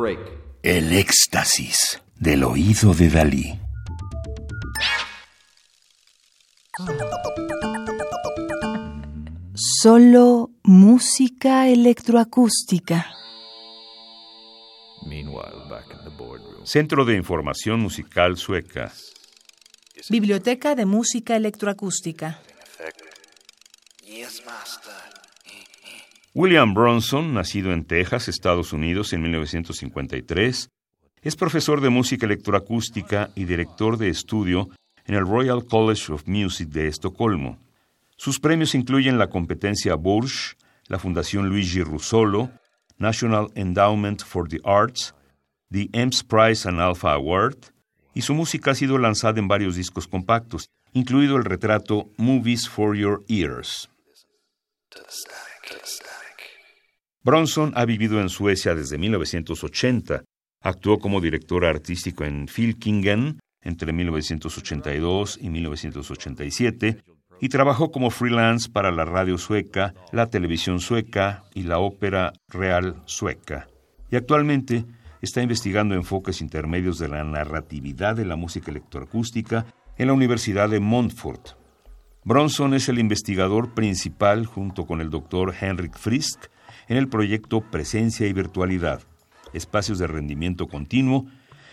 Break. El éxtasis del oído de Dalí. Solo música electroacústica. Centro de Información Musical Sueca. Biblioteca de Música Electroacústica. William Bronson, nacido en Texas, Estados Unidos, en 1953, es profesor de música electroacústica y director de estudio en el Royal College of Music de Estocolmo. Sus premios incluyen la competencia Bourges, la Fundación Luigi Russolo, National Endowment for the Arts, the EMS Prize and Alpha Award, y su música ha sido lanzada en varios discos compactos, incluido el retrato Movies for Your Ears. Bronson ha vivido en Suecia desde 1980. Actuó como director artístico en Filkingen entre 1982 y 1987 y trabajó como freelance para la radio sueca, la televisión sueca y la ópera real sueca. Y actualmente está investigando enfoques intermedios de la narratividad de la música electroacústica en la Universidad de Montfort. Bronson es el investigador principal junto con el doctor Henrik Frisk en el proyecto Presencia y Virtualidad, espacios de rendimiento continuo,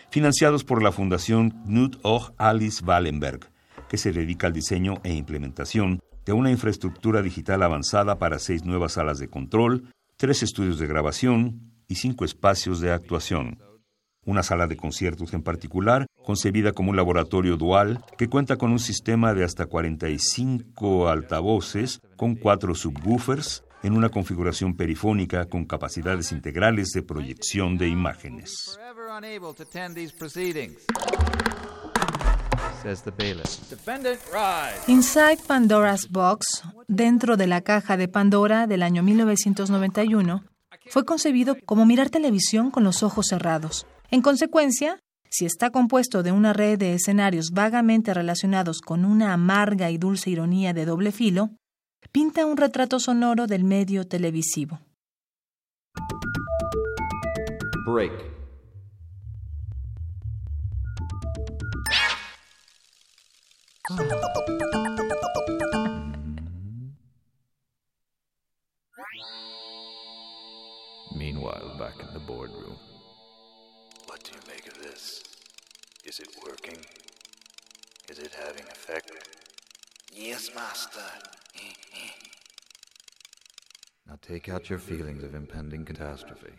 financiados por la Fundación Knut Och Alice Wallenberg que se dedica al diseño e implementación de una infraestructura digital avanzada para seis nuevas salas de control, tres estudios de grabación y cinco espacios de actuación. Una sala de conciertos en particular, concebida como un laboratorio dual que cuenta con un sistema de hasta 45 altavoces con cuatro subwoofers en una configuración perifónica con capacidades integrales de proyección de imágenes. Inside Pandora's Box, dentro de la caja de Pandora del año 1991, fue concebido como mirar televisión con los ojos cerrados. En consecuencia, si está compuesto de una red de escenarios vagamente relacionados con una amarga y dulce ironía de doble filo, pinta un retrato sonoro del medio televisivo. Break. Meanwhile, back in the boardroom. What do you make of this? Is it working? Is it having effect? Yes, Master. Now take out your feelings of impending catastrophe.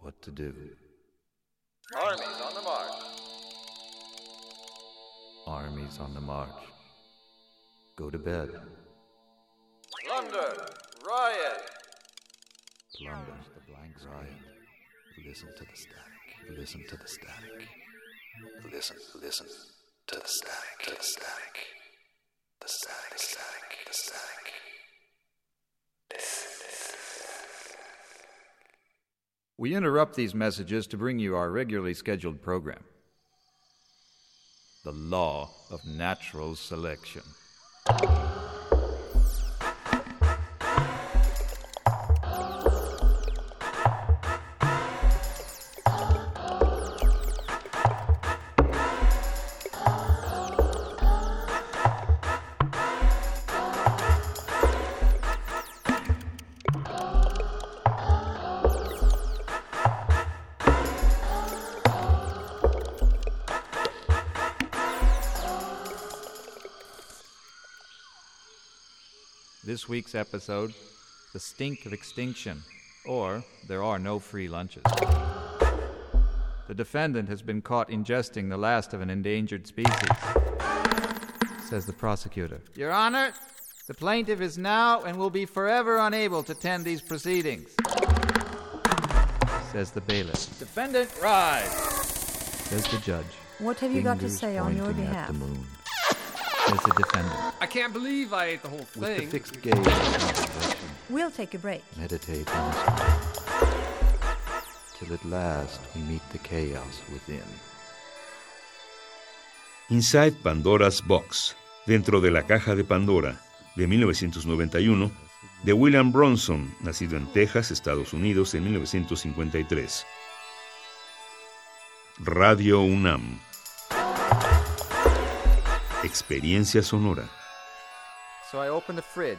What to do? Armies on the march. Armies on the march. Go to bed. Plunder! Riot! Plunder the blank riot. Listen to the static. Listen to the static. Listen, listen to the static. To the static. The static, the static, the static. We interrupt these messages to bring you our regularly scheduled program The Law of Natural Selection. This week's episode The Stink of Extinction, or There Are No Free Lunches. The defendant has been caught ingesting the last of an endangered species, says the prosecutor. Your Honor, the plaintiff is now and will be forever unable to attend these proceedings, says the bailiff. Defendant, rise, says the judge. What have you got to say on your behalf? Says the defendant. I can't believe I ate the whole With the thing. fixed gaze We'll take a break. meditate on till at last we meet the chaos within. Inside Pandora's Box, dentro de la caja de Pandora, de 1991, de William Bronson, nacido en Texas, Estados Unidos, en 1953. Radio UNAM. Experiencia sonora. So I opened the fridge.